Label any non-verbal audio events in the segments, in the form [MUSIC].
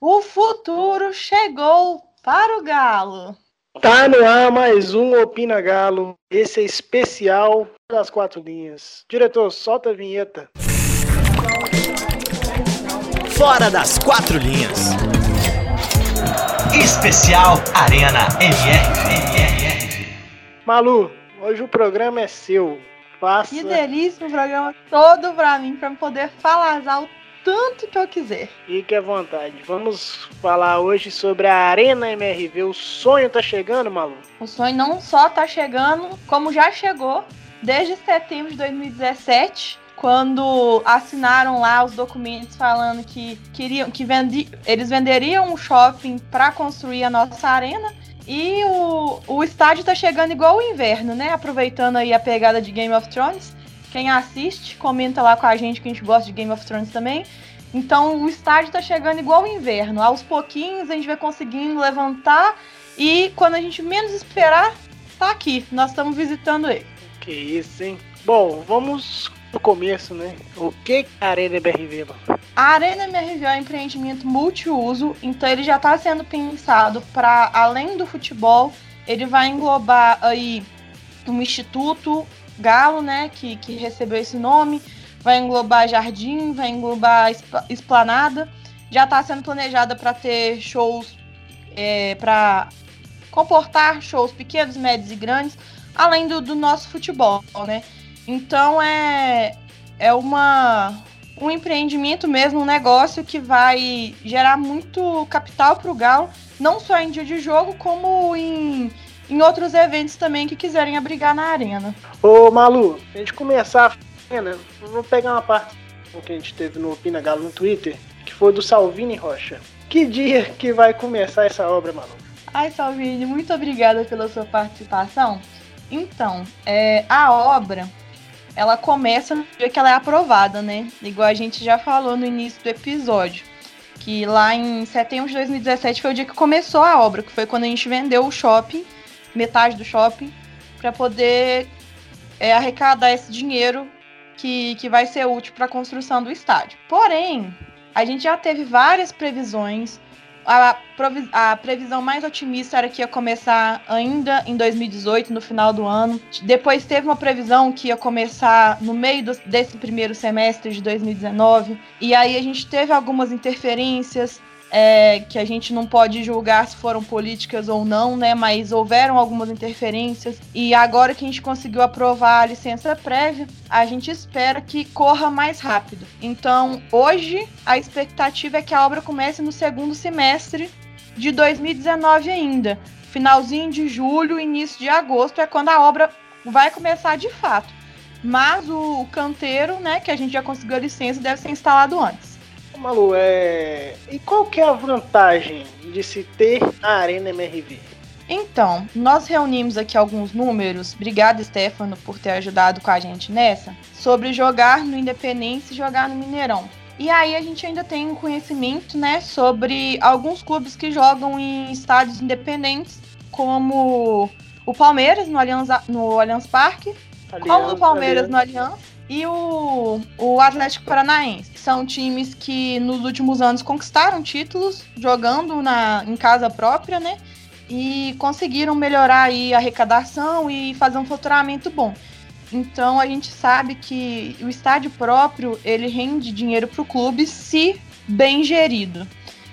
O futuro chegou para o Galo. Tá no ar mais um Opina Galo. Esse é especial das quatro linhas. Diretor, solta a vinheta. Fora das quatro linhas. Especial Arena MRV. Malu, hoje o programa é seu. Faça. Que delícia o programa todo pra mim, pra poder falar o tanto que eu quiser. Fique à vontade. Vamos falar hoje sobre a Arena MRV. O sonho tá chegando, Malu? O sonho não só tá chegando, como já chegou desde setembro de 2017 quando assinaram lá os documentos falando que queriam que vendi, eles venderiam um shopping para construir a nossa arena e o, o estádio tá chegando igual o inverno, né? Aproveitando aí a pegada de Game of Thrones. Quem assiste, comenta lá com a gente que a gente gosta de Game of Thrones também. Então o estádio tá chegando igual o inverno. Aos pouquinhos a gente vai conseguindo levantar e quando a gente menos esperar, tá aqui. Nós estamos visitando ele. Que isso, hein? Bom, vamos no começo, né? O que é a Arena MRV, mano? A Arena MRV é um empreendimento multiuso, então ele já está sendo pensado para além do futebol, ele vai englobar aí um instituto Galo, né, que, que recebeu esse nome, vai englobar jardim, vai englobar esplanada. Já está sendo planejada para ter shows, é, para comportar shows pequenos, médios e grandes, além do, do nosso futebol, né? Então é, é uma, um empreendimento mesmo, um negócio que vai gerar muito capital para o Galo, não só em dia de jogo, como em, em outros eventos também que quiserem abrigar na arena. Ô Malu, a gente começar a arena, vou pegar uma parte que a gente teve no Opina Galo no Twitter, que foi do Salvini Rocha. Que dia que vai começar essa obra, Malu? Ai, Salvini, muito obrigada pela sua participação. Então, é, a obra ela começa no dia que ela é aprovada, né? Igual a gente já falou no início do episódio. Que lá em setembro de 2017 foi o dia que começou a obra, que foi quando a gente vendeu o shopping, metade do shopping, para poder é, arrecadar esse dinheiro que, que vai ser útil para a construção do estádio. Porém, a gente já teve várias previsões a, a, previsão mais otimista era que ia começar ainda em 2018, no final do ano. Depois teve uma previsão que ia começar no meio do, desse primeiro semestre de 2019. E aí a gente teve algumas interferências é, que a gente não pode julgar se foram políticas ou não, né? Mas houveram algumas interferências e agora que a gente conseguiu aprovar a licença prévia, a gente espera que corra mais rápido. Então, hoje a expectativa é que a obra comece no segundo semestre de 2019 ainda. Finalzinho de julho, início de agosto é quando a obra vai começar de fato. Mas o canteiro, né, que a gente já conseguiu a licença, deve ser instalado antes. Malu, é... e qual que é a vantagem de se ter a Arena MRV? Então, nós reunimos aqui alguns números, obrigada Stefano por ter ajudado com a gente nessa, sobre jogar no Independência e jogar no Mineirão. E aí a gente ainda tem um conhecimento, né, sobre alguns clubes que jogam em estádios independentes, como o Palmeiras no Allianz, no Allianz Parque, como o Palmeiras Aliança. no Allianz e o, o Atlético Paranaense. São times que nos últimos anos conquistaram títulos jogando na, em casa própria, né? E conseguiram melhorar aí a arrecadação e fazer um faturamento bom. Então a gente sabe que o estádio próprio ele rende dinheiro para o clube se bem gerido.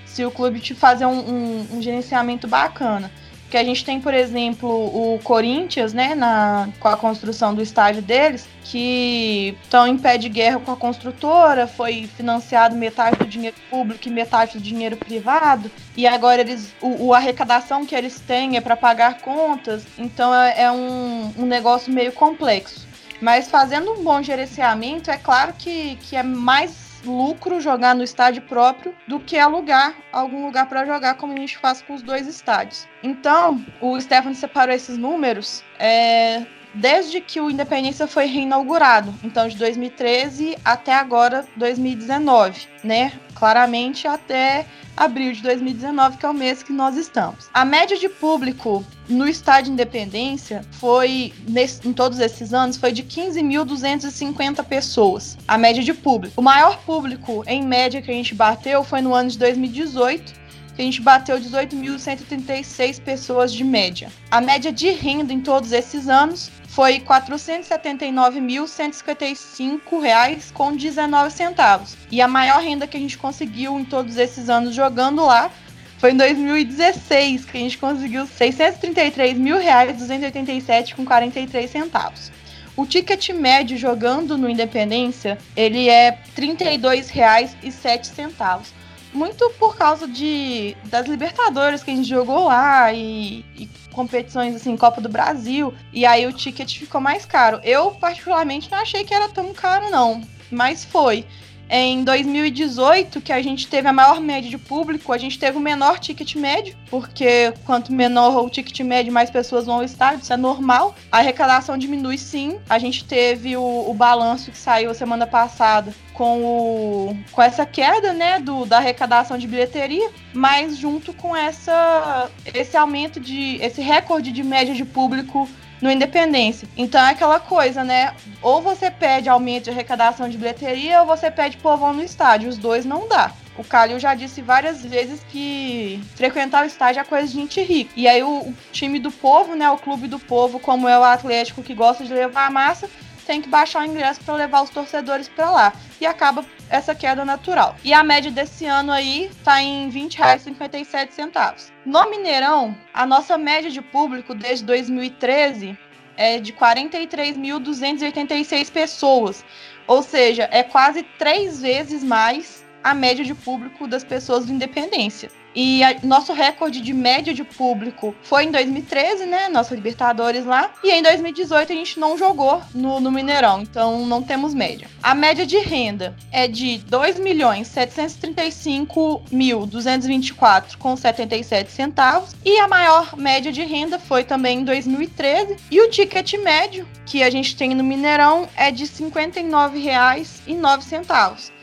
Se o clube te fazer um, um, um gerenciamento bacana. Porque a gente tem, por exemplo, o Corinthians, né, na, com a construção do estádio deles, que estão em pé de guerra com a construtora, foi financiado metade do dinheiro público e metade do dinheiro privado, e agora eles o, o arrecadação que eles têm é para pagar contas, então é, é um, um negócio meio complexo. Mas fazendo um bom gerenciamento, é claro que, que é mais lucro jogar no estádio próprio do que alugar algum lugar para jogar, como a gente faz com os dois estádios. Então, o Stefano separou esses números. É, desde que o Independência foi reinaugurado, então de 2013 até agora 2019, né? Claramente até abril de 2019, que é o mês que nós estamos. A média de público no estádio Independência foi, nesse, em todos esses anos, foi de 15.250 pessoas, a média de público. O maior público, em média, que a gente bateu foi no ano de 2018, que a gente bateu 18.136 pessoas de média. A média de renda em todos esses anos foi R$ 479.155,19. E a maior renda que a gente conseguiu em todos esses anos jogando lá foi em 2016, que a gente conseguiu R$ 633.287,43 centavos. O ticket médio jogando no Independência, ele é R$ 32,07 muito por causa de das Libertadores que a gente jogou lá e, e, competições assim, Copa do Brasil, e aí o ticket ficou mais caro. Eu particularmente não achei que era tão caro não, mas foi. Em 2018, que a gente teve a maior média de público, a gente teve o menor ticket médio, porque quanto menor o ticket médio, mais pessoas vão ao estádio, isso é normal. A arrecadação diminui sim. A gente teve o, o balanço que saiu semana passada com, o, com essa queda né, do, da arrecadação de bilheteria, mas junto com essa, esse aumento de. esse recorde de média de público no Independência. Então é aquela coisa, né? Ou você pede aumento de arrecadação de bilheteria ou você pede povão no estádio. Os dois não dá. O Calil já disse várias vezes que frequentar o estádio é coisa de gente rica. E aí o, o, time do povo, né, o clube do povo, como é o Atlético que gosta de levar a massa, tem que baixar o ingresso para levar os torcedores para lá. E acaba essa queda natural. E a média desse ano aí tá em R$ 20,57. No Mineirão, a nossa média de público desde 2013 é de 43.286 pessoas. Ou seja, é quase três vezes mais a média de público das pessoas do Independência. E a, nosso recorde de média de público foi em 2013, né? Nossa Libertadores lá. E em 2018 a gente não jogou no, no Mineirão, então não temos média. A média de renda é de 2.735.224 com 77 centavos. E a maior média de renda foi também em 2013. E o ticket médio que a gente tem no Mineirão é de R$ 59,09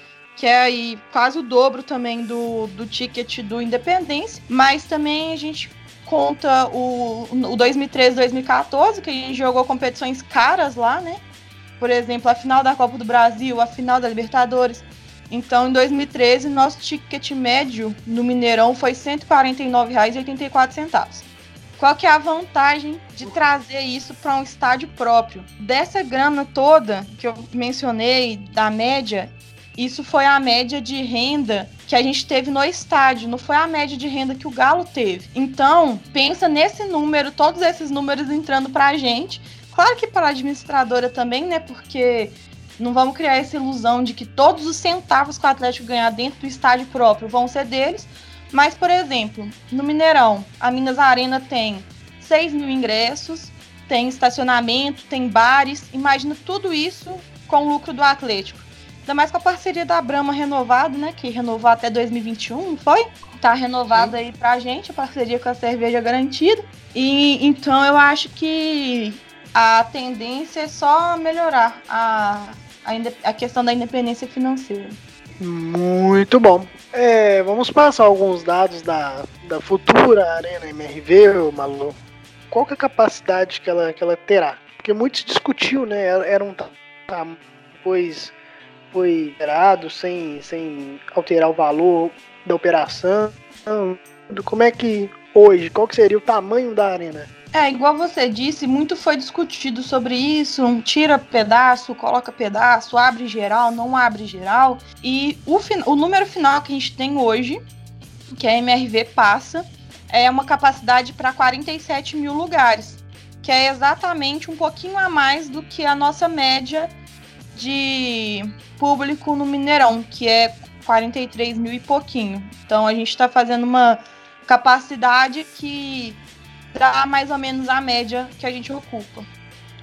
que é aí quase o dobro também do, do ticket do Independência, mas também a gente conta o, o 2013 2014, que a gente jogou competições caras lá, né? Por exemplo, a final da Copa do Brasil, a final da Libertadores. Então, em 2013, nosso ticket médio no Mineirão foi R$ 149,84. Qual que é a vantagem de trazer isso para um estádio próprio? Dessa grana toda que eu mencionei, da média, isso foi a média de renda que a gente teve no estádio, não foi a média de renda que o Galo teve. Então, pensa nesse número, todos esses números entrando para a gente. Claro que para a administradora também, né? Porque não vamos criar essa ilusão de que todos os centavos que o Atlético ganhar dentro do estádio próprio vão ser deles. Mas, por exemplo, no Mineirão, a Minas Arena tem 6 mil ingressos, tem estacionamento, tem bares. Imagina tudo isso com o lucro do Atlético. Ainda mais com a parceria da Brahma renovada, né? Que renovou até 2021, não foi? Tá renovada aí pra gente, a parceria com a cerveja garantida. E então eu acho que a tendência é só melhorar a, a, a questão da independência financeira. Muito bom. É, vamos passar alguns dados da, da futura Arena MRV, Malu. Qual que é a capacidade que ela, que ela terá? Porque muito se discutiu, né? Era um depois foi gerado sem, sem alterar o valor da operação? Como é que hoje, qual que seria o tamanho da arena? É, igual você disse, muito foi discutido sobre isso, um tira pedaço, coloca pedaço, abre geral, não abre geral. E o, o número final que a gente tem hoje, que a MRV passa, é uma capacidade para 47 mil lugares, que é exatamente um pouquinho a mais do que a nossa média de público no Mineirão, que é 43 mil e pouquinho. Então a gente está fazendo uma capacidade que dá mais ou menos a média que a gente ocupa.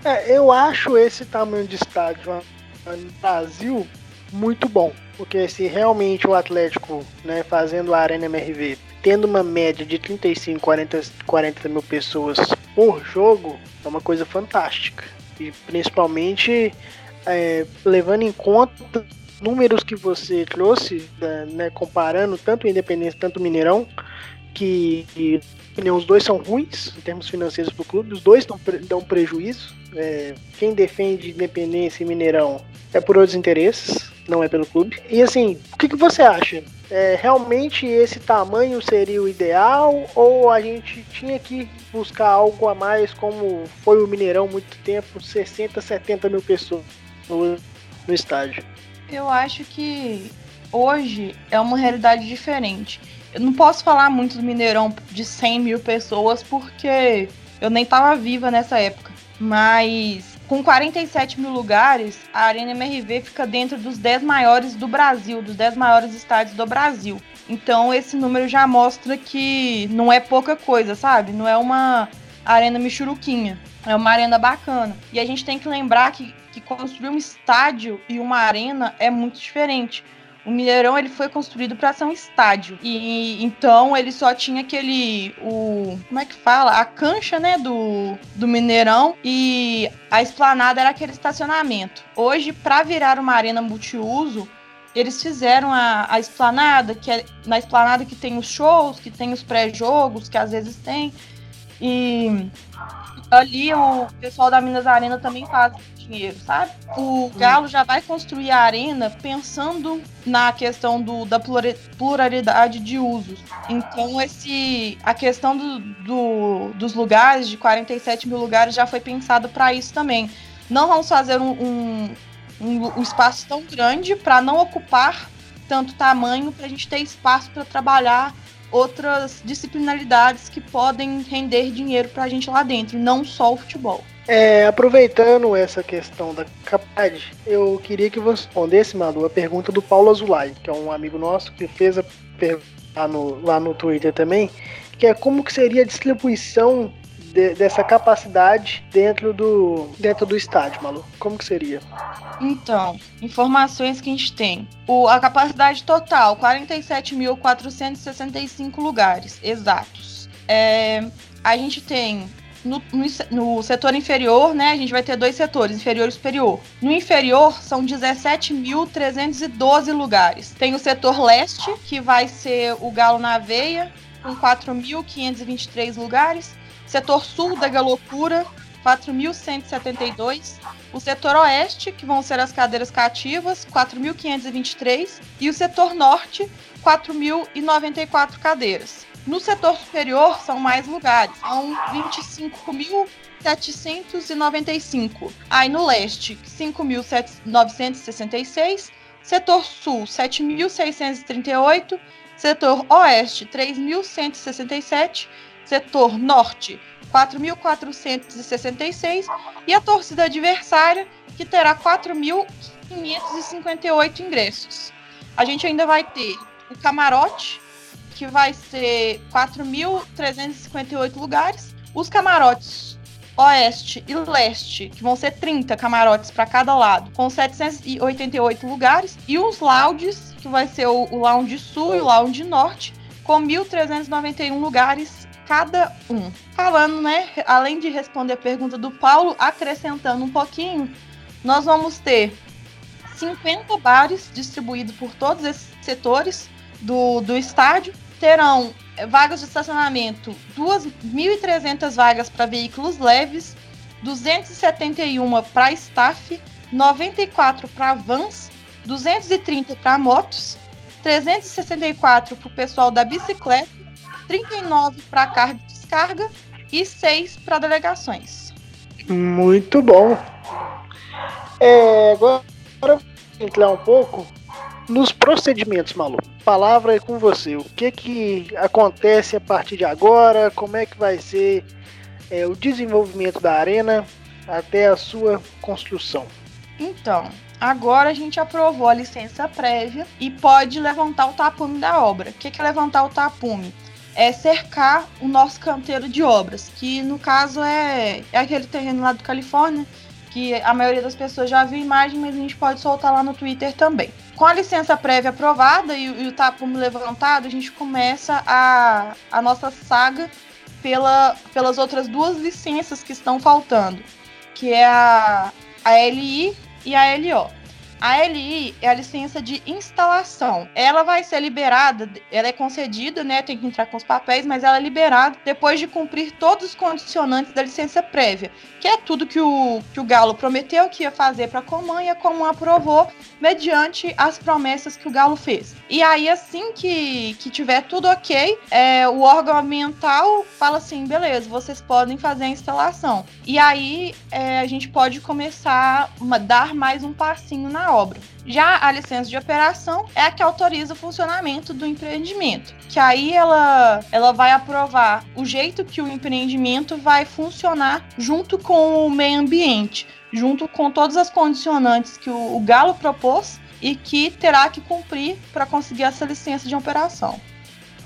É, eu acho esse tamanho de estádio no Brasil muito bom, porque se realmente o Atlético, né, fazendo a Arena MRV, tendo uma média de 35, 40, 40 mil pessoas por jogo, é uma coisa fantástica. E principalmente é, levando em conta números que você trouxe, né, comparando tanto o Independência quanto o Mineirão, que, que os dois são ruins em termos financeiros para o clube, os dois dão, dão prejuízo. É, quem defende Independência e Mineirão é por outros interesses, não é pelo clube. E assim, o que, que você acha? É, realmente esse tamanho seria o ideal ou a gente tinha que buscar algo a mais como foi o Mineirão muito tempo, 60, 70 mil pessoas no, no estádio? Eu acho que hoje é uma realidade diferente. Eu não posso falar muito do Mineirão de 100 mil pessoas porque eu nem estava viva nessa época. Mas com 47 mil lugares, a Arena MRV fica dentro dos 10 maiores do Brasil, dos 10 maiores estádios do Brasil. Então esse número já mostra que não é pouca coisa, sabe? Não é uma arena michuruquinha. É uma arena bacana. E a gente tem que lembrar que, que construir um estádio e uma arena é muito diferente. O Mineirão ele foi construído para ser um estádio. E então ele só tinha aquele o como é que fala? A cancha, né, do, do Mineirão e a esplanada era aquele estacionamento. Hoje, para virar uma arena multiuso, eles fizeram a, a esplanada, que é na esplanada que tem os shows, que tem os pré-jogos, que às vezes tem. E ali o pessoal da Minas Arena também faz dinheiro, sabe? O Galo já vai construir a arena pensando na questão do, da pluralidade de usos. Então, esse, a questão do, do dos lugares, de 47 mil lugares, já foi pensado para isso também. Não vamos fazer um, um, um, um espaço tão grande para não ocupar tanto tamanho, para a gente ter espaço para trabalhar outras disciplinaridades que podem render dinheiro para a gente lá dentro, não só o futebol. É, aproveitando essa questão da capacidade, eu queria que você respondesse, Malu, a pergunta do Paulo Azulay, que é um amigo nosso que fez a pergunta lá no, lá no Twitter também, que é como que seria a distribuição de, dessa capacidade dentro do, dentro do estádio, Malu? Como que seria? Então, informações que a gente tem. O, a capacidade total, 47.465 lugares exatos. É, a gente tem no, no, no, setor inferior, né, a gente vai ter dois setores, inferior e superior. No inferior, são 17.312 lugares. Tem o setor leste, que vai ser o Galo na Veia, com 4.523 lugares. Setor sul da Galocura, 4.172. O setor oeste, que vão ser as cadeiras cativas, 4.523. E o setor norte, 4.094 cadeiras. No setor superior são mais lugares, são 25.795. Aí no leste, 5.966. Setor sul, 7.638. Setor oeste, 3.167. Setor norte, 4.466. E a torcida adversária, que terá 4.558 ingressos. A gente ainda vai ter o camarote, que vai ser 4.358 lugares. Os camarotes oeste e leste, que vão ser 30 camarotes para cada lado, com 788 lugares. E os lounges, que vai ser o, lounge sul e o lounge norte, com 1.391 lugares cada um. Falando, né, além de responder a pergunta do Paulo, acrescentando um pouquinho, nós vamos ter 50 bares distribuídos por todos esses setores do, do estádio, terão vagas de estacionamento, 2.300 vagas para veículos leves, 271 para staff, 94 para vans, 230 para motos, 364 para o pessoal da bicicleta, 39 para carga e descarga e 6 para delegações. Muito bom. É, agora, vou entrar um pouco nos procedimentos, Malu, palavra é com você. O que que acontece a partir de agora? Como é que vai ser é, o desenvolvimento da arena até a sua construção? Então, agora a gente aprovou a licença prévia e pode levantar o tapume da obra. O que é levantar o tapume? É cercar o nosso canteiro de obras, que no caso é, é aquele terreno lá do Califórnia, que a maioria das pessoas já viu imagem, mas a gente pode soltar lá no Twitter também. Com a licença prévia aprovada e, e o tapume levantado, a gente começa a, a nossa saga pela, pelas outras duas licenças que estão faltando, que é a, a LI e a LO. A LI é a licença de instalação. Ela vai ser liberada, ela é concedida, né? Tem que entrar com os papéis, mas ela é liberada depois de cumprir todos os condicionantes da licença prévia, que é tudo que o, que o Galo prometeu que ia fazer para a Coman e a Coman aprovou mediante as promessas que o Galo fez. E aí, assim que, que tiver tudo ok, é, o órgão ambiental fala assim: beleza, vocês podem fazer a instalação. E aí é, a gente pode começar a dar mais um passinho na obra. Já a licença de operação é a que autoriza o funcionamento do empreendimento, que aí ela, ela vai aprovar o jeito que o empreendimento vai funcionar junto com o meio ambiente, junto com todas as condicionantes que o, o Galo propôs e que terá que cumprir para conseguir essa licença de operação.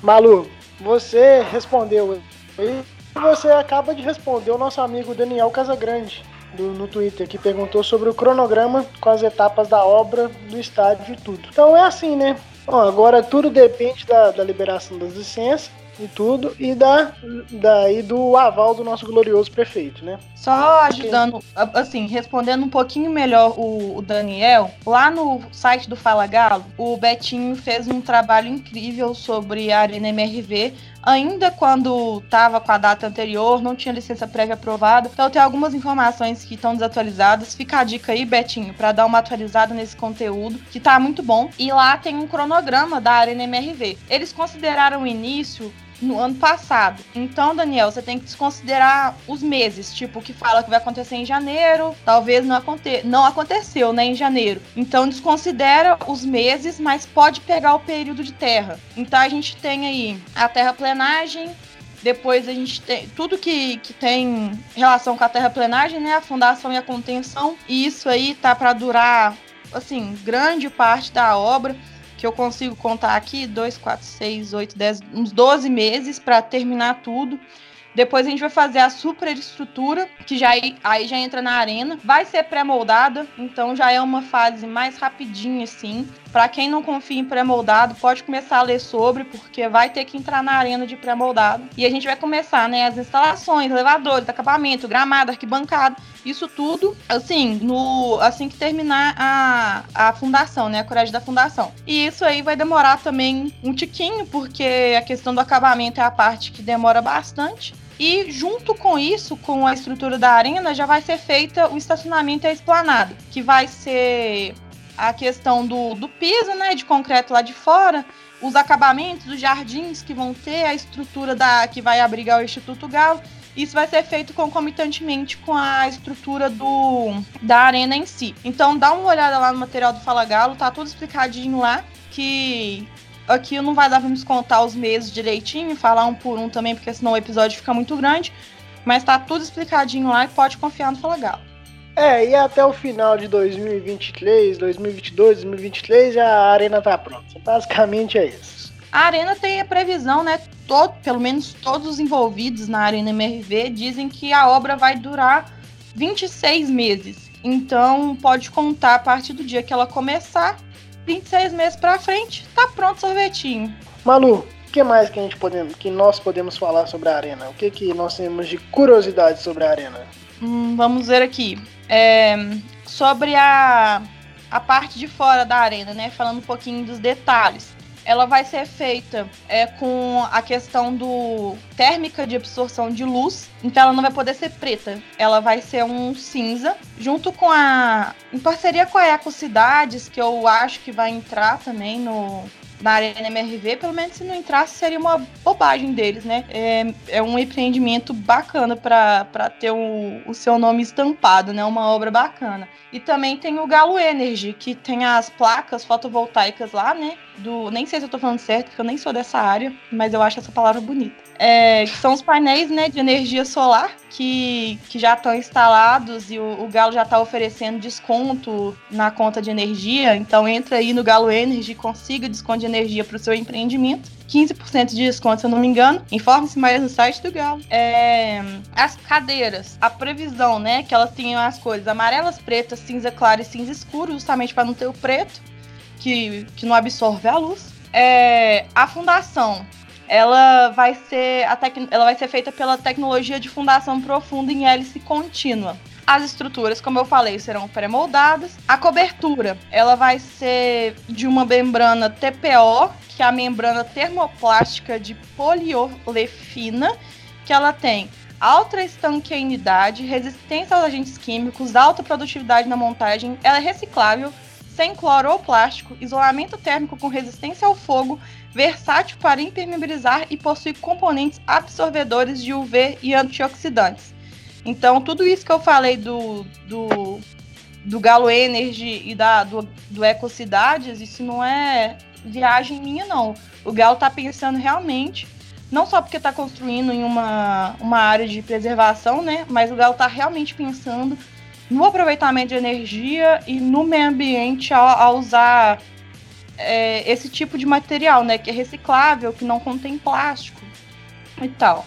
Malu, você respondeu e você acaba de responder o nosso amigo Daniel Casagrande do, no Twitter, que perguntou sobre o cronograma com as etapas da obra, do estádio e tudo. Então é assim, né? Bom, agora tudo depende da, da liberação das licenças e tudo, e da, daí do aval do nosso glorioso prefeito, né? Só ajudando, assim, respondendo um pouquinho melhor o, o, Daniel, lá no site do Fala Galo, o Betinho fez um trabalho incrível sobre a Arena MRV, ainda quando estava com a data anterior, não tinha licença prévia aprovada. Então tem algumas informações que estão desatualizadas. Fica a dica aí, Betinho, para dar uma atualizada nesse conteúdo, que tá muito bom. E lá tem um cronograma da Arena MRV. Eles consideraram o início no ano passado. Então, Daniel, você tem que desconsiderar os meses, tipo, que fala que vai acontecer em janeiro, talvez não, aconte não aconteceu, né, em janeiro. Então, desconsidera os meses, mas pode pegar o período de terra. Então, a gente tem aí a terraplenagem, depois a gente tem tudo que, que tem relação com a terraplenagem, né, a fundação e a contenção, e isso aí tá para durar, assim, grande parte da obra que eu consigo contar aqui, 2, 4, 6, 8, 10, uns 12 meses para terminar tudo. Depois a gente vai fazer a superestrutura, que já aí já entra na arena. Vai ser pré-moldada, então já é uma fase mais rapidinha assim. Para quem não confia em pré-moldado, pode começar a ler sobre, porque vai ter que entrar na arena de pré-moldado. E a gente vai começar, né, as instalações, elevadores, acabamento, gramado, arquibancada, isso tudo, assim, no assim que terminar a, a fundação, né, a coragem da fundação. E isso aí vai demorar também um tiquinho, porque a questão do acabamento é a parte que demora bastante. E junto com isso, com a estrutura da arena, já vai ser feita o estacionamento e a esplanada, que vai ser a questão do, do piso, né, de concreto lá de fora, os acabamentos, os jardins que vão ter, a estrutura da que vai abrigar o Instituto Galo. Isso vai ser feito concomitantemente com a estrutura do da arena em si. Então dá uma olhada lá no material do Fala Galo, tá tudo explicadinho lá que aqui não vai dar pra me contar os meses direitinho, falar um por um também, porque senão o episódio fica muito grande. Mas tá tudo explicadinho lá e pode confiar no Fala Galo. É, e até o final de 2023, 2022, 2023 a arena tá pronta. Basicamente é isso. A arena tem a previsão, né? Todo, pelo menos todos os envolvidos na arena MRV dizem que a obra vai durar 26 meses. Então pode contar a partir do dia que ela começar, 26 meses para frente, tá pronto o sorvetinho. Malu, o que mais que a gente podemos, que nós podemos falar sobre a arena? O que que nós temos de curiosidade sobre a arena? Hum, vamos ver aqui. É, sobre a, a parte de fora da arena, né? Falando um pouquinho dos detalhes. Ela vai ser feita é, com a questão do térmica de absorção de luz, então ela não vai poder ser preta, ela vai ser um cinza, junto com a. em parceria com a Ecocidades, que eu acho que vai entrar também no, na Arena MRV, pelo menos se não entrasse seria uma bobagem deles, né? É, é um empreendimento bacana para ter o, o seu nome estampado, né? Uma obra bacana. E também tem o Galo Energy, que tem as placas fotovoltaicas lá, né? Do, nem sei se eu tô falando certo, porque eu nem sou dessa área, mas eu acho essa palavra bonita. É, que são os painéis né, de energia solar que, que já estão instalados e o, o Galo já está oferecendo desconto na conta de energia. Então entra aí no Galo Energy e consiga desconto de energia para o seu empreendimento. 15% de desconto, se eu não me engano. Informe-se mais no site do Galo. É, as cadeiras, a previsão, né, que elas tenham as cores amarelas, pretas, cinza claro e cinza escuro, justamente para não ter o preto, que, que não absorve a luz. É, a fundação, ela vai ser a tec... ela vai ser feita pela tecnologia de fundação profunda em hélice contínua. As estruturas, como eu falei, serão pré-moldadas. A cobertura, ela vai ser de uma membrana TPO, que é a membrana termoplástica de poliolefina, que ela tem alta estanqueidade, resistência aos agentes químicos, alta produtividade na montagem, ela é reciclável, sem cloro ou plástico, isolamento térmico com resistência ao fogo, versátil para impermeabilizar e possui componentes absorvedores de UV e antioxidantes. Então, tudo isso que eu falei do, do, do Galo Energy e da, do, do Ecocidades, isso não é viagem minha, não. O Galo está pensando realmente não só porque está construindo em uma, uma área de preservação, né? Mas o Galo está realmente pensando no aproveitamento de energia e no meio ambiente ao, ao usar é, esse tipo de material, né? Que é reciclável, que não contém plástico e tal.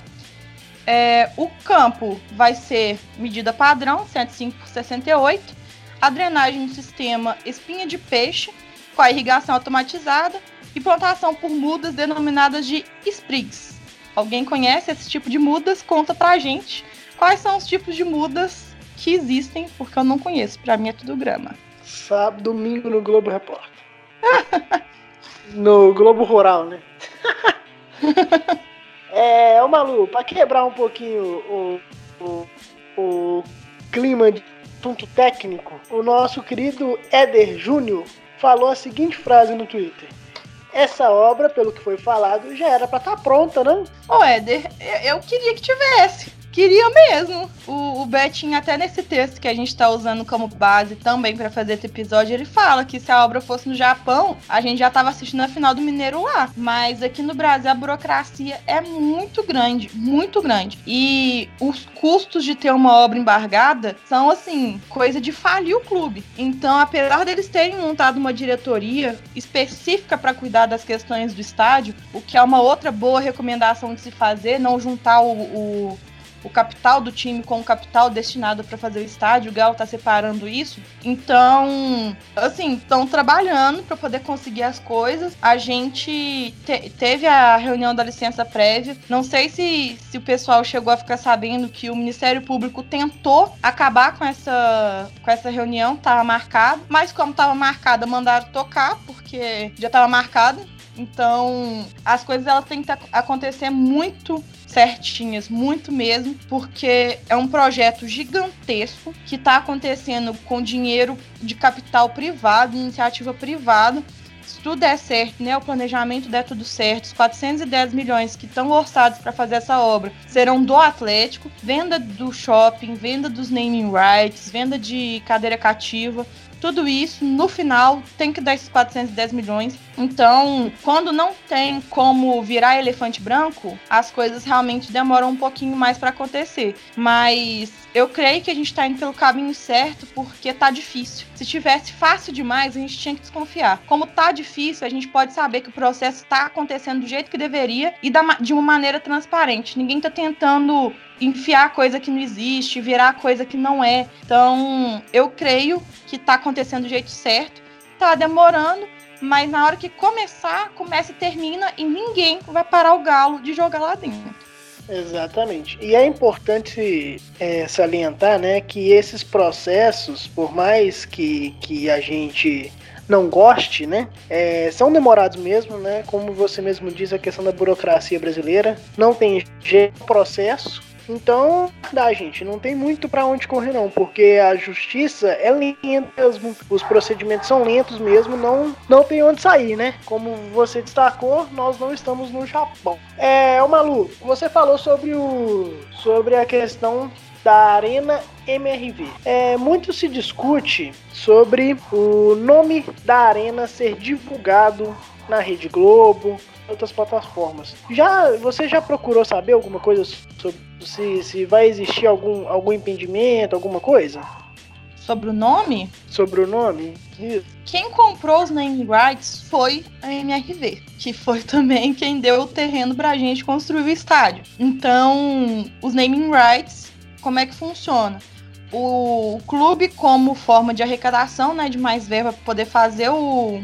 É, o campo vai ser medida padrão, 105 por 68. A drenagem no sistema espinha de peixe, com a irrigação automatizada e plantação por mudas denominadas de sprigs. Alguém conhece esse tipo de mudas? Conta pra gente quais são os tipos de mudas que existem, porque eu não conheço. Pra mim é tudo grama. Sábado, domingo no Globo Repórter. No Globo Rural, né? [LAUGHS] é, ô Malu, pra quebrar um pouquinho o, o, o clima de assunto técnico, o nosso querido Éder Júnior falou a seguinte frase no Twitter essa obra, pelo que foi falado, já era para estar tá pronta, né? Ô, Éder, eu queria que tivesse. Queria mesmo. O, o Betinho, até nesse texto que a gente tá usando como base também para fazer esse episódio, ele fala que se a obra fosse no Japão, a gente já tava assistindo a final do Mineiro lá. Mas aqui no Brasil a burocracia é muito grande, muito grande. E os custos de ter uma obra embargada são, assim, coisa de falir o clube. Então, apesar deles terem montado uma diretoria específica para cuidar das questões do estádio, o que é uma outra boa recomendação de se fazer, não juntar o, o o capital do time com o capital destinado para fazer o estádio, o Galo tá separando isso. Então, assim, estão trabalhando para poder conseguir as coisas. A gente te teve a reunião da licença prévia. Não sei se, se o pessoal chegou a ficar sabendo que o Ministério Público tentou acabar com essa, com essa reunião, tava marcado, mas como tava marcada, mandaram tocar, porque já tava marcada. Então, as coisas elas têm que acontecer muito certinhas, muito mesmo, porque é um projeto gigantesco que está acontecendo com dinheiro de capital privado, iniciativa privada. Se tudo der certo, né, o planejamento der tudo certo, os 410 milhões que estão orçados para fazer essa obra serão do Atlético, venda do shopping, venda dos naming rights, venda de cadeira cativa, tudo isso, no final, tem que dar esses 410 milhões. Então, quando não tem como virar elefante branco, as coisas realmente demoram um pouquinho mais para acontecer. Mas eu creio que a gente tá indo pelo caminho certo porque tá difícil. Se tivesse fácil demais, a gente tinha que desconfiar. Como tá difícil, a gente pode saber que o processo tá acontecendo do jeito que deveria e de uma maneira transparente. Ninguém tá tentando enfiar coisa que não existe, virar coisa que não é. Então, eu creio que tá acontecendo do jeito certo. Tá demorando, mas na hora que começar, começa e termina e ninguém vai parar o galo de jogar lá dentro. Exatamente. E é importante é, salientar né, que esses processos, por mais que, que a gente não goste, né? É, são demorados mesmo, né? Como você mesmo diz, a questão da burocracia brasileira. Não tem jeito processo. Então, dá, gente, não tem muito para onde correr não, porque a justiça é lenta mesmo, os procedimentos são lentos mesmo, não não tem onde sair, né? Como você destacou, nós não estamos no Japão. É, o Malu, você falou sobre o sobre a questão da Arena MRV. É, muito se discute sobre o nome da arena ser divulgado na Rede Globo, outras plataformas. Já você já procurou saber alguma coisa sobre se, se vai existir algum, algum impedimento, alguma coisa? Sobre o nome? Sobre o nome? Isso. Quem comprou os name rights foi a MRV, que foi [LAUGHS] também quem deu o terreno pra gente construir o estádio. Então, os naming rights, como é que funciona? O clube, como forma de arrecadação, né, de mais verba para poder fazer o,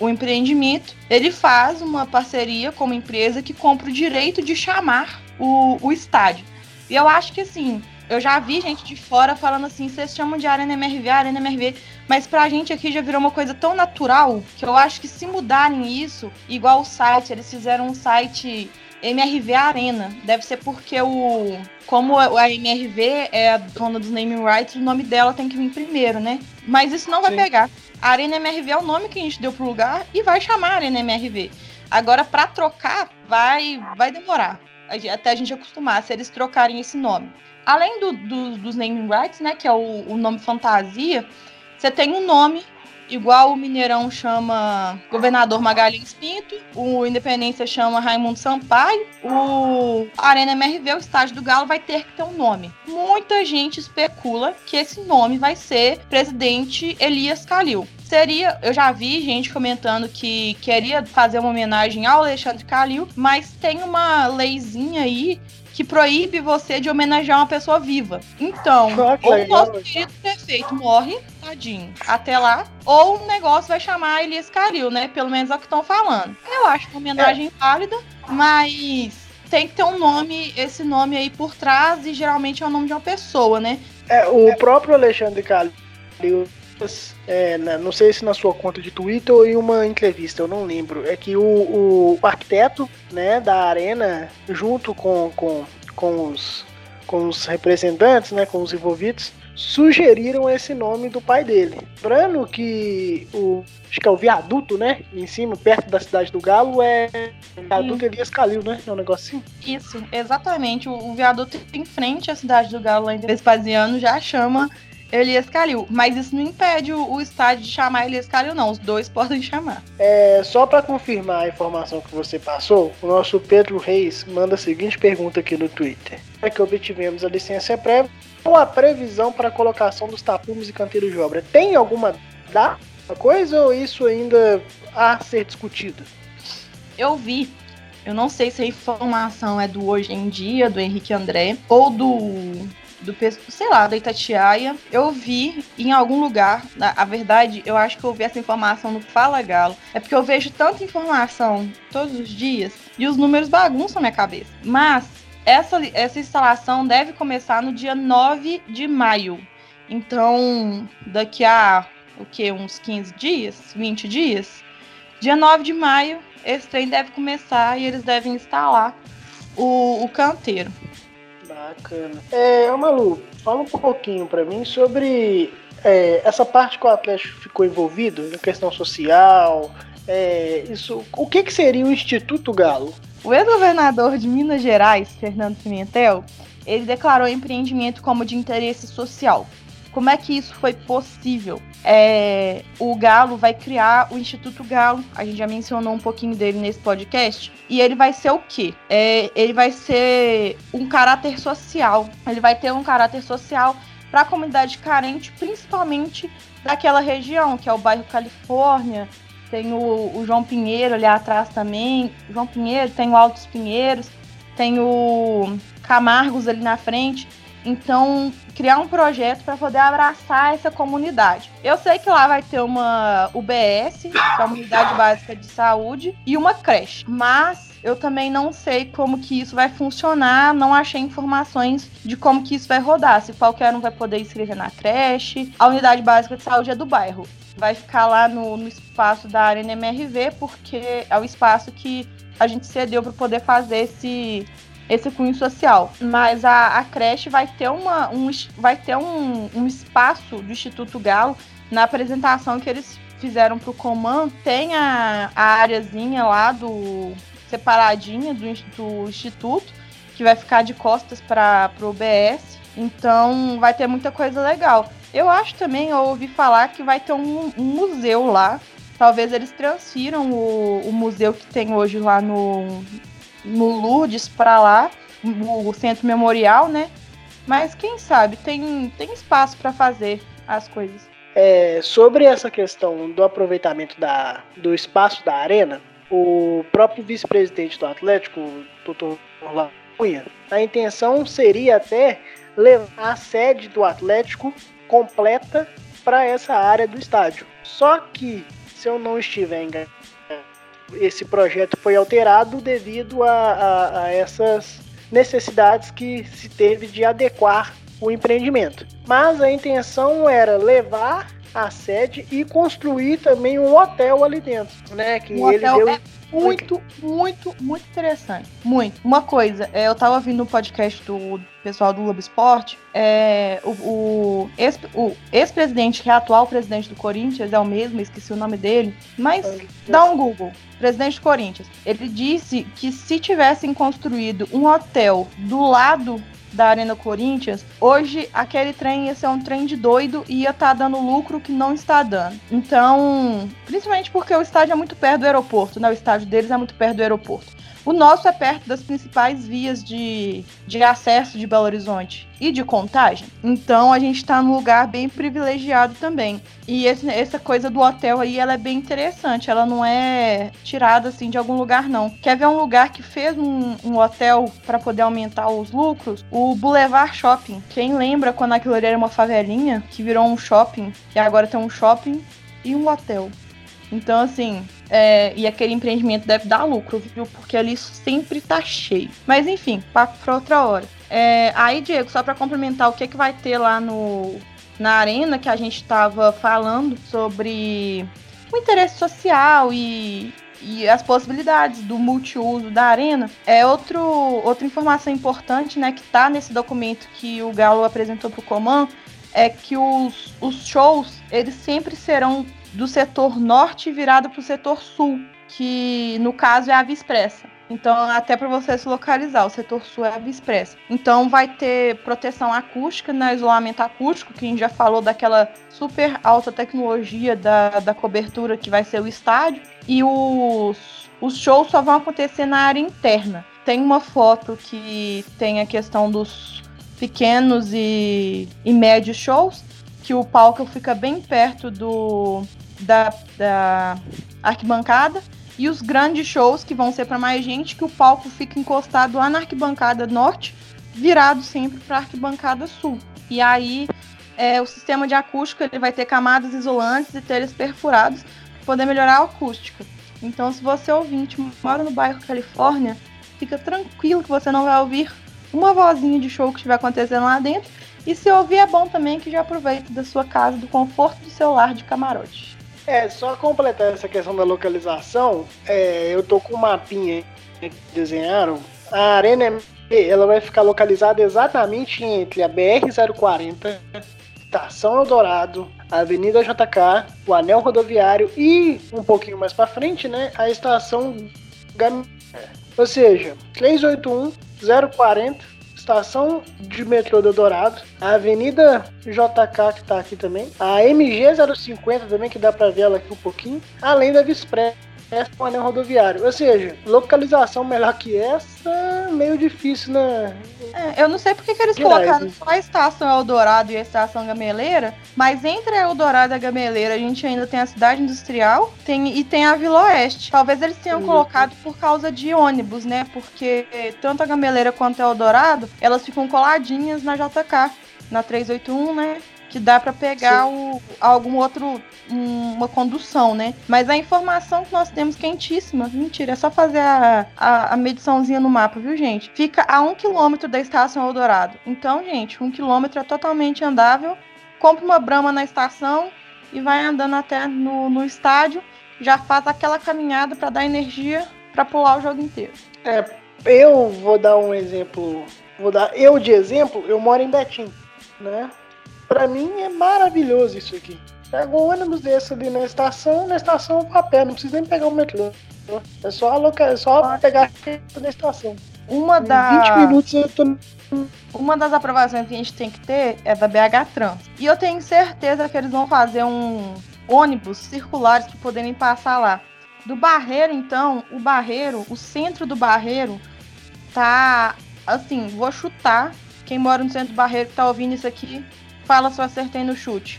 o empreendimento, ele faz uma parceria com uma empresa que compra o direito de chamar o, o estádio. E eu acho que assim, eu já vi gente de fora falando assim, vocês chamam de Arena MRV, Arena MRV, mas pra gente aqui já virou uma coisa tão natural que eu acho que se mudarem isso, igual o site, eles fizeram um site MRV Arena. Deve ser porque o. Como a MRV é a dona dos naming rights, o nome dela tem que vir primeiro, né? Mas isso não vai Sim. pegar. A Arena MRV é o nome que a gente deu pro lugar e vai chamar Arena MRV. Agora, para trocar, vai, vai demorar. Até a gente acostumar se eles trocarem esse nome. Além do, do, dos naming rights, né? Que é o, o nome fantasia, você tem um nome igual o Mineirão chama Governador Magalhães Pinto, o Independência chama Raimundo Sampaio, o Arena MRV, o estádio do Galo, vai ter que ter um nome. Muita gente especula que esse nome vai ser Presidente Elias Calil seria, eu já vi gente comentando que queria fazer uma homenagem ao Alexandre Calil, mas tem uma leizinha aí que proíbe você de homenagear uma pessoa viva. Então, ou o nosso querido perfeito morre, tadinho, até lá, ou o negócio vai chamar Elias Caril, né? Pelo menos é o que estão falando. Eu acho uma homenagem é. válida, mas tem que ter um nome, esse nome aí por trás, e geralmente é o nome de uma pessoa, né? É, o próprio Alexandre Calil é, não sei se na sua conta de Twitter ou em uma entrevista, eu não lembro, é que o, o arquiteto né, da arena, junto com, com, com, os, com os representantes, né, com os envolvidos, sugeriram esse nome do pai dele. Lembrando que o acho que é o viaduto, né? Em cima, perto da cidade do Galo, é o viaduto Elias Calil, né? É um negocinho. Isso, exatamente. O, o viaduto em frente à cidade do Galo, lá em Vespasiano, já chama Elias Calil. Mas isso não impede o, o estádio de chamar Elias Calil, não. Os dois [LAUGHS] podem chamar. É, só para confirmar a informação que você passou, o nosso Pedro Reis manda a seguinte pergunta aqui no Twitter. É que obtivemos a licença prévia qual a previsão para a colocação dos tapumes e canteiros de obra? Tem alguma data, coisa ou isso ainda a ser discutido? Eu vi eu não sei se a informação é do hoje em dia, do Henrique André, ou do do sei lá, da Itatiaia, eu vi em algum lugar, na, a verdade, eu acho que eu vi essa informação no Fala Galo, é porque eu vejo tanta informação todos os dias e os números bagunçam minha cabeça. Mas essa, essa instalação deve começar no dia 9 de maio. Então, daqui a o que uns 15 dias, 20 dias, dia 9 de maio, esse trem deve começar e eles devem instalar o, o canteiro. Bacana. É, Malu, fala um pouquinho para mim sobre é, essa parte que o Atlético ficou envolvido, na questão social. É, isso, o que, que seria o Instituto Galo? O ex-governador de Minas Gerais, Fernando Pimentel, ele declarou o empreendimento como de interesse social. Como é que isso foi possível? É, o Galo vai criar o Instituto Galo, a gente já mencionou um pouquinho dele nesse podcast, e ele vai ser o quê? É, ele vai ser um caráter social, ele vai ter um caráter social para a comunidade carente, principalmente daquela região, que é o bairro Califórnia, tem o, o João Pinheiro ali atrás também, João Pinheiro, tem o Altos Pinheiros, tem o Camargos ali na frente. Então, criar um projeto para poder abraçar essa comunidade. Eu sei que lá vai ter uma UBS, que é uma unidade básica de saúde, e uma creche, mas eu também não sei como que isso vai funcionar, não achei informações de como que isso vai rodar, se qualquer um vai poder inscrever na creche. A unidade básica de saúde é do bairro. Vai ficar lá no, no espaço da Arena MRV, porque é o espaço que a gente cedeu para poder fazer esse esse cunho social. Mas a, a creche vai ter, uma, um, vai ter um, um espaço do Instituto Galo na apresentação que eles fizeram para o Coman. Tem a, a areazinha lá do separadinha do, do Instituto, que vai ficar de costas para o OBS. Então vai ter muita coisa legal. Eu acho também, eu ouvi falar que vai ter um, um museu lá. Talvez eles transfiram o, o museu que tem hoje lá no, no Lourdes para lá, o centro memorial, né? Mas quem sabe tem, tem espaço para fazer as coisas. É, sobre essa questão do aproveitamento da, do espaço da arena, o próprio vice-presidente do Atlético, o doutor Orlando Cunha, a intenção seria até levar a sede do Atlético completa para essa área do estádio. Só que, se eu não estiver enganado, esse projeto foi alterado devido a, a, a essas necessidades que se teve de adequar o empreendimento. Mas a intenção era levar a sede e construir também um hotel ali dentro, né? Que Um ele hotel deu é muito, muito, muito interessante. Muito. Uma coisa, é, eu tava ouvindo o podcast do pessoal do Globo Esporte. É, o, o ex- o ex-presidente, que é atual presidente do Corinthians, é o mesmo, esqueci o nome dele. Mas dá um Google. Presidente do Corinthians. Ele disse que se tivessem construído um hotel do lado da Arena Corinthians, hoje aquele trem ia ser um trem de doido e ia estar dando lucro que não está dando. Então, principalmente porque o estádio é muito perto do aeroporto, né? O estádio deles é muito perto do aeroporto. O nosso é perto das principais vias de, de acesso de Belo Horizonte e de contagem. Então a gente está num lugar bem privilegiado também. E esse- essa coisa do hotel aí, ela é bem interessante. Ela não é tirada assim de algum lugar, não. Quer ver um lugar que fez um, um hotel para poder aumentar os lucros? O Boulevard Shopping. Quem lembra quando aquilo ali era uma favelinha que virou um shopping e agora tem um shopping e um hotel. Então, assim, é, e aquele empreendimento deve dar lucro, viu? Porque ali sempre tá cheio. Mas enfim, papo pra outra hora. É, aí, Diego, só pra complementar o que, que vai ter lá no, na arena que a gente tava falando sobre o interesse social e, e as possibilidades do multiuso da arena. É outro, outra informação importante, né, que tá nesse documento que o Galo apresentou pro Coman, é que os, os shows, eles sempre serão do setor norte virado para o setor sul, que no caso é a Via Expressa. Então, até para você se localizar, o setor sul é a Via Expressa. Então, vai ter proteção acústica, né, isolamento acústico, que a gente já falou daquela super alta tecnologia da, da cobertura que vai ser o estádio. E os, os shows só vão acontecer na área interna. Tem uma foto que tem a questão dos pequenos e, e médios shows, que o palco fica bem perto do da, da arquibancada e os grandes shows que vão ser para mais gente, que o palco fica encostado lá na arquibancada norte, virado sempre para a arquibancada sul. E aí é, o sistema de acústica ele vai ter camadas isolantes e telhas perfurados para poder melhorar a acústica. Então, se você ouvinte mora no bairro Califórnia, fica tranquilo que você não vai ouvir uma vozinha de show que estiver acontecendo lá dentro. E se ouvir é bom também que já aproveite da sua casa, do conforto do seu lar de camarote. É, só completar essa questão da localização, é, eu tô com um mapinha que desenharam. A Arena MB, ela vai ficar localizada exatamente entre a BR-040, Estação Eldorado, a Avenida JK, o Anel Rodoviário e, um pouquinho mais pra frente, né, a Estação Gameleira. Ou seja, 381, 040, estação de metrô do Eldorado, a Avenida JK que tá aqui também, a MG 050 também, que dá pra ver ela aqui um pouquinho, além da Vispress, o anel rodoviário. Ou seja, localização melhor que essa, meio difícil, né? É, eu não sei porque que eles colocaram né? só a estação Eldorado e a estação Gameleira, mas entre a Eldorado e a Gameleira a gente ainda tem a cidade industrial tem, e tem a Vila Oeste. Talvez eles tenham colocado por causa de ônibus, né? Porque tanto a Gameleira quanto a Eldorado, elas ficam coladinhas na JK, na 381, né? Que dá pra pegar o, algum outro, um- uma condução, né? Mas a informação que nós temos quentíssima, mentira, é só fazer a, a, a mediçãozinha no mapa, viu, gente? Fica a um quilômetro da estação Eldorado. Então, gente, um quilômetro é totalmente andável. Compra uma brama na estação e vai andando até no, no estádio. Já faz aquela caminhada pra dar energia pra pular o jogo inteiro. Eu vou dar um exemplo, vou dar eu de exemplo, eu moro em Betim, né? Pra mim é maravilhoso isso aqui. Pega um ônibus desse ali na estação, na estação eu a pé, não precisa nem pegar o metrô. É só, aloca, é só pegar na estação. Uma Em da... 20 minutos eu tô Uma das aprovações que a gente tem que ter é da BH Trans. E eu tenho certeza que eles vão fazer um ônibus circulares para poderem passar lá. Do Barreiro, então, o Barreiro, o centro do Barreiro, tá assim, vou chutar. Quem mora no centro do Barreiro que tá ouvindo isso aqui, fala se eu acertei no chute.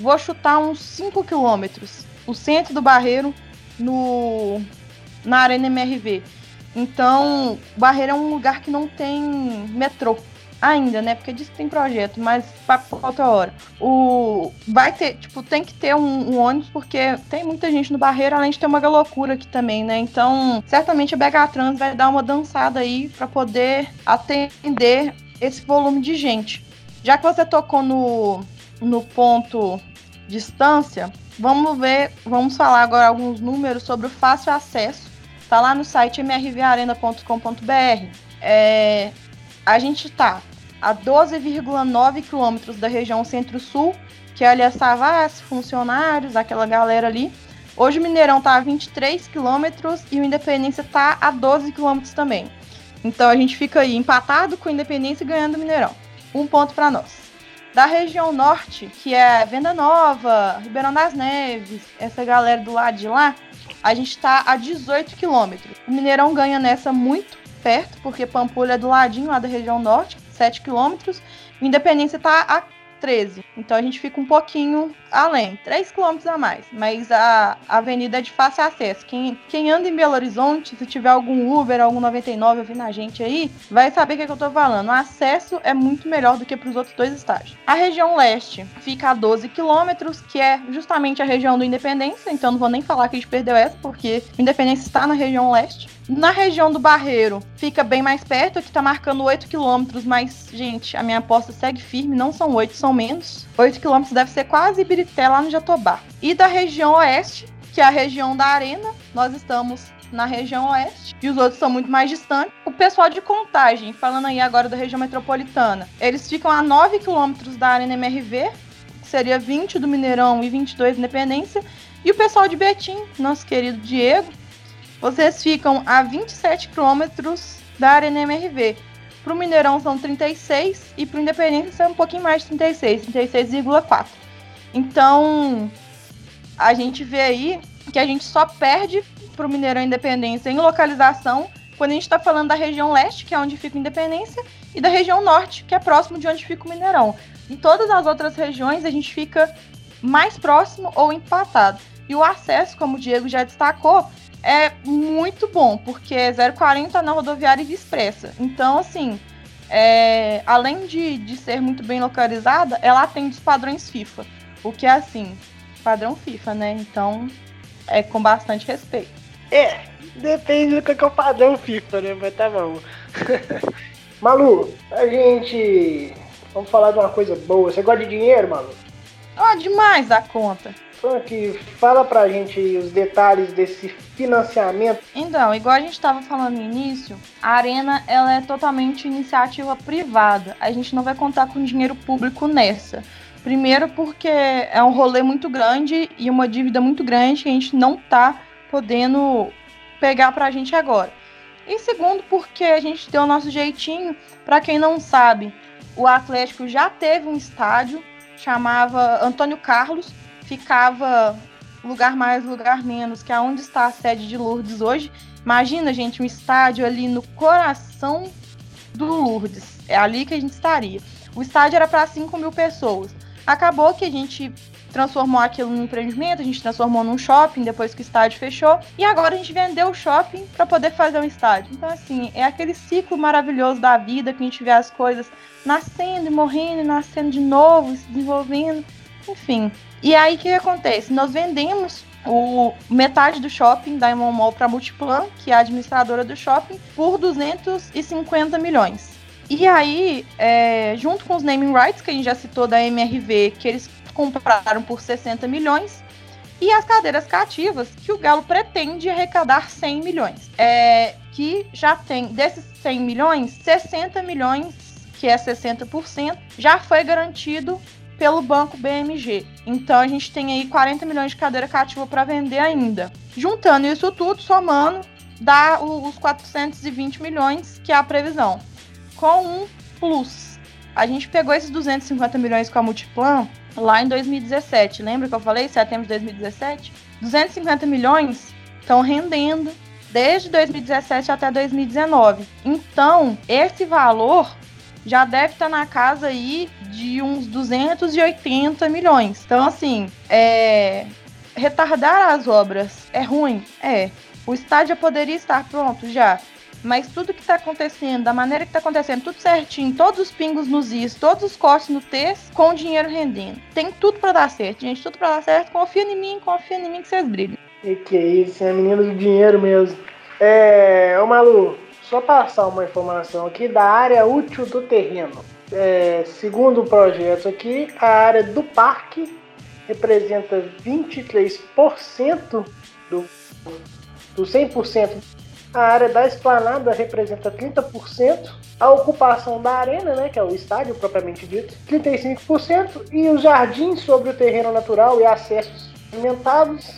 Vou chutar uns 5 quilômetros. O centro do Barreiro no na Arena MRV. Então, Barreiro é um lugar que não tem metrô ainda, né? Porque diz que tem projeto, mas papo pra outra hora. O vai ter, tipo, tem que ter um, um ônibus porque tem muita gente no Barreiro, além de ter uma loucura aqui também, né? Então, certamente a BH Trans vai dar uma dançada aí pra poder atender esse volume de gente. Já que você tocou no, no ponto distância, vamos ver, vamos falar agora alguns números sobre o fácil acesso. Está lá no site mrvarena.com.br. É, a gente está a 12,9 quilômetros da região Centro-Sul, que é ali a Savassi, funcionários, aquela galera ali. Hoje o Mineirão está a 23 quilômetros e o Independência está a 12 quilômetros também. Então a gente fica aí empatado com o Independência e ganhando o Mineirão. Um ponto para nós. Da região norte, que é Venda Nova, Ribeirão das Neves, essa galera do lado de lá, a gente está a 18 quilômetros. O Mineirão ganha nessa muito perto, porque Pampulha é do ladinho lá da região norte, 7 quilômetros. Independência está a 13. Então a gente fica um pouquinho além, 3 quilômetros a mais. Mas a avenida é de fácil acesso. Quem, quem anda em Belo Horizonte, se tiver algum Uber, algum 99 ouvindo a gente aí, vai saber o que, é que eu tô falando. O acesso é muito melhor do que para os outros dois estágios. A região leste fica a 12 quilômetros, que é justamente a região do Independência. Então não vou nem falar que a gente perdeu essa, porque Independência está na região leste. Na região do Barreiro, fica bem mais perto, aqui tá marcando 8 quilômetros, mas, gente, a minha aposta segue firme, não são 8, são menos. 8 quilômetros deve ser quase Ibirité, lá no Jatobá. E da região oeste, que é a região da Arena, nós estamos na região oeste e os outros são muito mais distantes. O pessoal de Contagem, falando aí agora da região metropolitana, eles ficam a 9 quilômetros da Arena MRV, que seria 20 do Mineirão e 22 Independência. E o pessoal de Betim, nosso querido Diego, vocês ficam a 27 quilômetros da Arena MRV. Para o Mineirão são 36 e para o Independência são um pouquinho mais de 36, 36,4. Então, a gente vê aí que a gente só perde para o Mineirão Independência em localização quando a gente está falando da região leste, que é onde fica Independência, e da região norte, que é próximo de onde fica o Mineirão. Em todas as outras regiões, a gente fica mais próximo ou empatado. E o acesso, como o Diego já destacou, é muito bom, porque é 040 na rodoviária e expressa. Então, assim, é, além de, de ser muito bem localizada, ela atende os padrões FIFA. O que é assim, padrão FIFA, né? Então, é com bastante respeito. É, depende do que é o padrão FIFA, né? Mas tá bom. [LAUGHS] Malu, a gente. Vamos falar de uma coisa boa. Você gosta de dinheiro, Malu? Ah, demais a conta. Frank, fala pra gente os detalhes desse financiamento. Então, igual a gente estava falando no início, a Arena ela é totalmente iniciativa privada. A gente não vai contar com dinheiro público nessa. Primeiro porque é um rolê muito grande e uma dívida muito grande que a gente não tá podendo pegar pra gente agora. E segundo porque a gente deu o nosso jeitinho. Para quem não sabe, o Atlético já teve um estádio chamava Antônio Carlos ficava lugar mais, lugar menos, que é onde está a sede de Lourdes hoje. Imagina, gente, um estádio ali no coração do Lourdes. É ali que a gente estaria. O estádio era para 5 mil pessoas. Acabou que a gente transformou aquilo num empreendimento, a gente transformou num shopping depois que o estádio fechou. E agora a gente vendeu o shopping para poder fazer um estádio. Então, assim, é aquele ciclo maravilhoso da vida que a gente vê as coisas nascendo e morrendo, e nascendo de novo, se desenvolvendo. Enfim, e aí o que acontece? Nós vendemos o metade do shopping da Imon Mall para Multiplan, que é a administradora do shopping, por 250 milhões. E aí, é, junto com os naming rights que a gente já citou da MRV, que eles compraram por 60 milhões, e as cadeiras cativas, que o Galo pretende arrecadar 100 milhões. É, que já tem, desses 100 milhões, 60 milhões, que é 60%, já foi garantido pelo banco BMG. Então a gente tem aí 40 milhões de cadeira cativa para vender ainda. Juntando isso tudo, somando, dá os 420 milhões, que é a previsão. Com um plus. A gente pegou esses 250 milhões com a Multiplan lá em 2017. Lembra que eu falei? Setembro de 2017? 250 milhões estão rendendo desde 2017 até 2019. Então, esse valor já deve estar tá na casa aí de uns 280 milhões. Então, assim, é... retardar as obras é ruim? É. O estádio poderia estar pronto já. Mas tudo que está acontecendo, da maneira que está acontecendo, tudo certinho, todos os pingos nos is, todos os cortes no texto, com o dinheiro rendendo. Tem tudo para dar certo, gente. Tudo para dar certo. Confia em mim, confia em mim que vocês brilham. E que isso, é menino do dinheiro mesmo. É, ô Malu, só passar uma informação aqui da área útil do terreno. É, segundo o projeto aqui, a área do parque representa 23% do, do 100%. A área da esplanada representa 30%. A ocupação da arena, né, que é o estádio propriamente dito, 35%. E os jardins sobre o terreno natural e acessos alimentados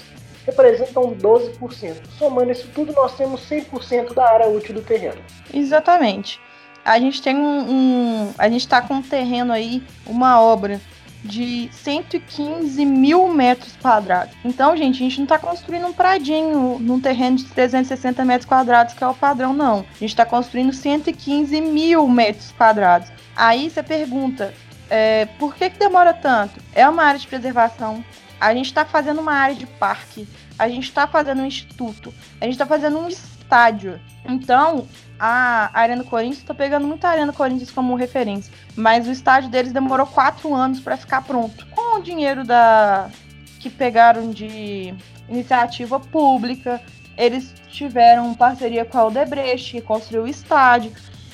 representam 12%. Somando isso tudo, nós temos 100% da área útil do terreno. Exatamente. A gente tem um, um a gente está com um terreno aí, uma obra de 115 mil metros quadrados. Então, gente, a gente não está construindo um pradinho num terreno de 360 metros quadrados, que é o padrão, não. A gente está construindo 115 mil metros quadrados. Aí você pergunta, é, por que, que demora tanto? É uma área de preservação. A gente está fazendo uma área de parque. A gente está fazendo um instituto. A gente está fazendo um estádio. Então, a Arena Corinthians, estou pegando muito a Arena Corinthians como referência, mas o estádio deles demorou quatro anos para ficar pronto. Com o dinheiro da que pegaram de iniciativa pública, eles tiveram parceria com a Odebrecht, que construiu o estádio.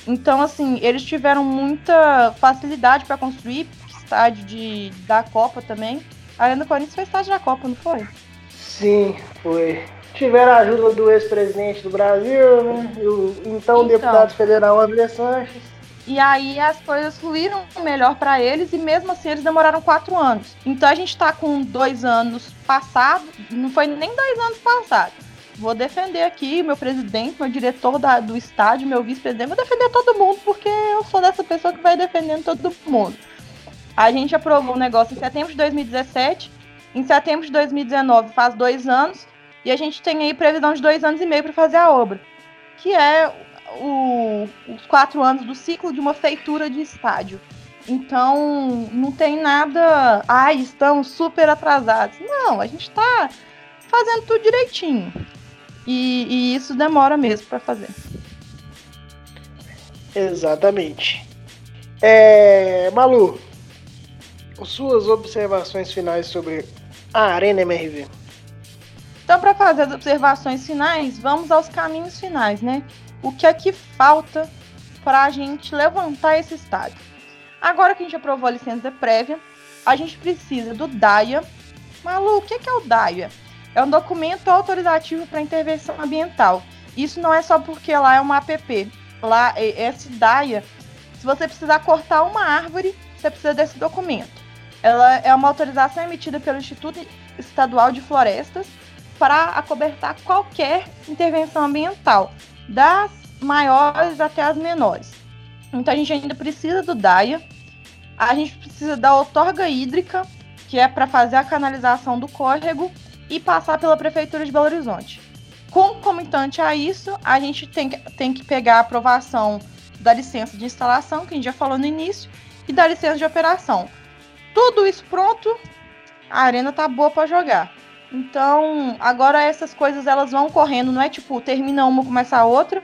Então, assim, eles tiveram muita facilidade para construir estádio de, da Copa também. A Arena Corinthians foi estádio da Copa, não foi? Sim, foi tiveram a ajuda do ex-presidente do Brasil, né? O então, então deputado federal André Sanches. E aí as coisas fluíram melhor para eles e mesmo assim eles demoraram quatro anos. Então a gente está com dois anos passados, não foi nem dois anos passados. Vou defender aqui meu presidente, meu diretor da, do estádio, meu vice-presidente, vou defender todo mundo porque eu sou dessa pessoa que vai defendendo todo mundo. A gente aprovou o um negócio em setembro de 2017, em setembro de 2019 faz dois anos, e a gente tem aí previsão de dois anos e meio para fazer a obra, que é o, os quatro anos do ciclo de uma feitura de estádio. Então, não tem nada. Ai, ah, estamos super atrasados. Não, a gente está fazendo tudo direitinho. E, e isso demora mesmo para fazer. Exatamente. É, Malu, suas observações finais sobre a Arena MRV. Então, para fazer as observações finais, vamos aos caminhos finais, né? O que é que falta para a gente levantar esse estádio? Agora que a gente aprovou a licença prévia, a gente precisa do DAIA. Malu, o que é o DAIA? É um documento autorizativo para intervenção ambiental. Isso não é só porque lá é uma APP. Lá, esse DAIA, se você precisar cortar uma árvore, você precisa desse documento. Ela é uma autorização emitida pelo Instituto Estadual de Florestas para acobertar qualquer intervenção ambiental, das maiores até as menores. Então a gente ainda precisa do DAIA, a gente precisa da outorga hídrica, que é para fazer a canalização do córrego e passar pela Prefeitura de Belo Horizonte. Concomitante a isso, a gente tem que, tem que pegar a aprovação da licença de instalação, que a gente já falou no início, e da licença de operação. Tudo isso pronto, a arena tá boa para jogar. Então, agora essas coisas elas vão correndo, não é tipo, termina uma, começa a outra.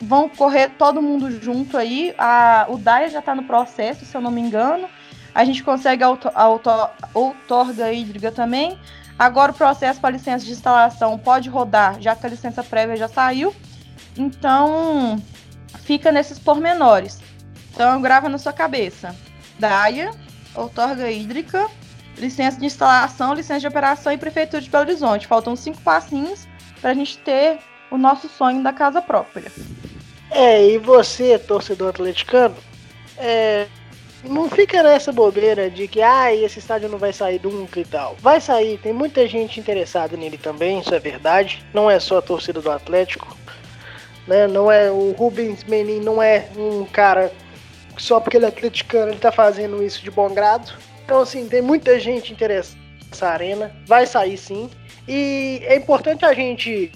Vão correr todo mundo junto aí. A, o DAIA já está no processo, se eu não me engano. A gente consegue a, auto, a auto, outorga hídrica também. Agora o processo para licença de instalação pode rodar, já que a licença prévia já saiu. Então, fica nesses pormenores. Então, grava na sua cabeça. DAIA, outorga hídrica, licença de instalação, licença de operação e prefeitura de Belo Horizonte. Faltam cinco passinhos para a gente ter o nosso sonho da casa própria. É, e você, torcedor atleticano, é, não fica nessa bobeira de que ah, esse estádio não vai sair nunca e tal. Vai sair, tem muita gente interessada nele também, isso é verdade. Não é só a torcida do Atlético. Né? Não é o Rubens Menin não é um cara só porque ele é atleticano, ele tá fazendo isso de bom grado. Então, assim, tem muita gente interessada nessa arena. Vai sair sim. E é importante a gente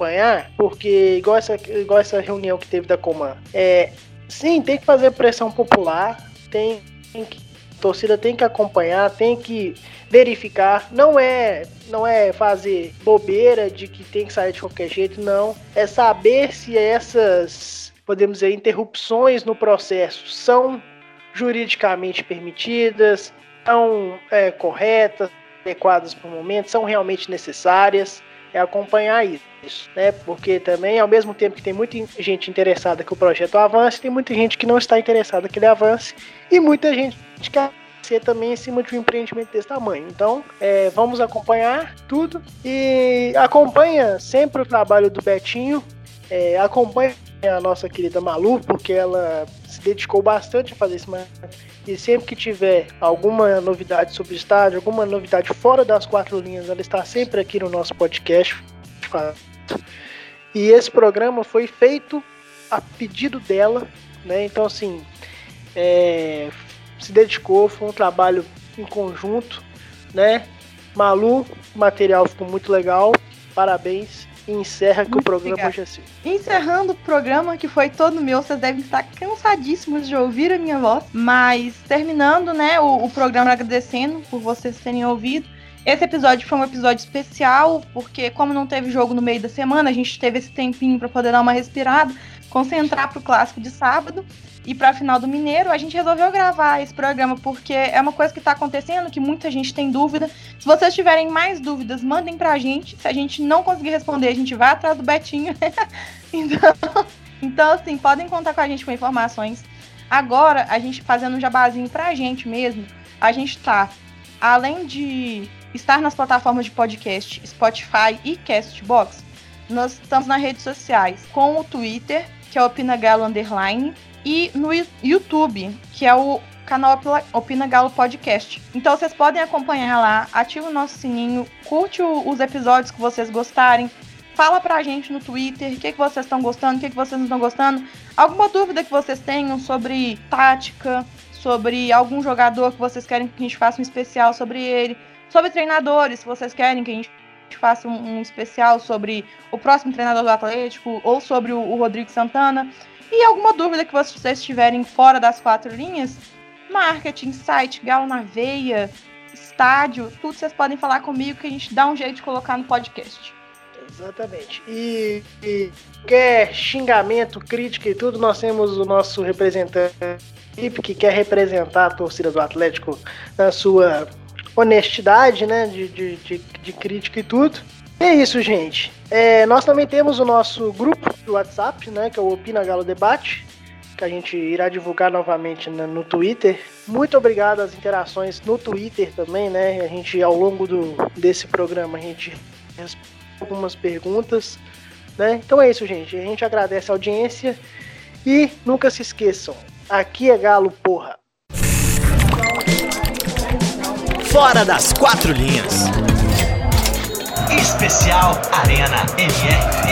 acompanhar, porque igual essa, igual essa reunião que teve da Coman, é, sim, tem que fazer pressão popular, tem, tem que, a torcida tem que acompanhar, tem que verificar. Não é, não é fazer bobeira de que tem que sair de qualquer jeito, não. É saber se essas, podemos dizer, interrupções no processo são juridicamente permitidas, são é, corretas, adequadas para o momento, são realmente necessárias. é acompanhar isso, né? Porque também, ao mesmo tempo que tem muita gente interessada que o projeto avance, tem muita gente que não está interessada que ele avance e muita gente que ser também em cima de um empreendimento desse tamanho. Então, é, vamos acompanhar tudo e acompanha sempre o trabalho do Betinho, é, acompanha a nossa querida Malu, porque ela se dedicou bastante a fazer isso. E sempre que tiver alguma novidade sobre o estádio, alguma novidade fora das quatro linhas, ela está sempre aqui no nosso podcast. E esse programa foi feito a pedido dela, né? Então, assim, é, se dedicou, foi um trabalho em conjunto, né? Malu, o material ficou muito legal, parabéns. E encerra que o programa obrigado. hoje é assim. Encerrando o programa, que foi todo meu, vocês devem estar cansadíssimos de ouvir a minha voz. Mas terminando, né, o, o programa agradecendo por vocês terem ouvido. Esse episódio foi um episódio especial, porque como não teve jogo no meio da semana, a gente teve esse tempinho para poder dar uma respirada, concentrar pro clássico de sábado e para a final do Mineiro, a gente resolveu gravar esse programa porque é uma coisa que está acontecendo, que muita gente tem dúvida. Se vocês tiverem mais dúvidas, mandem para a gente. Se a gente não conseguir responder, a gente vai atrás do Betinho. [LAUGHS] então, então, assim, podem contar com a gente com informações. Agora, a gente fazendo um jabazinho para a gente mesmo, a gente está, além de estar nas plataformas de podcast Spotify e Castbox, nós estamos nas redes sociais com o Twitter, que é Opina Galo Underline, e no YouTube, que é o canal Opina Galo Podcast. Então vocês podem acompanhar lá, ativa o nosso sininho, curte os episódios que vocês gostarem, fala pra gente no Twitter o que, que vocês estão gostando, o que, que vocês não estão gostando, alguma dúvida que vocês tenham sobre tática, sobre algum jogador que vocês querem que a gente faça um especial sobre ele, sobre treinadores, se vocês querem que a gente faça um, um especial sobre o próximo treinador do Atlético ou sobre o, o Rodrigo Santana. E alguma dúvida que vocês tiverem fora das quatro linhas, marketing, site, galo na veia, estádio, tudo vocês podem falar comigo que a gente dá um jeito de colocar no podcast. Exatamente. E, e quer xingamento, crítica e tudo, nós temos o nosso representante que quer representar a torcida do Atlético na sua honestidade, né? De, de, de, de crítica e tudo. É isso, gente. É, nós também temos o nosso grupo do WhatsApp, né? Que é o Opina Galo Debate, que a gente irá divulgar novamente no Twitter. Muito obrigado às interações no Twitter também, né? A gente, ao longo do, desse programa, a gente responde algumas perguntas, né? Então é isso, gente. A gente agradece a audiência e nunca se esqueçam, aqui é Galo, porra. Fora das quatro linhas. Especial Arena MR.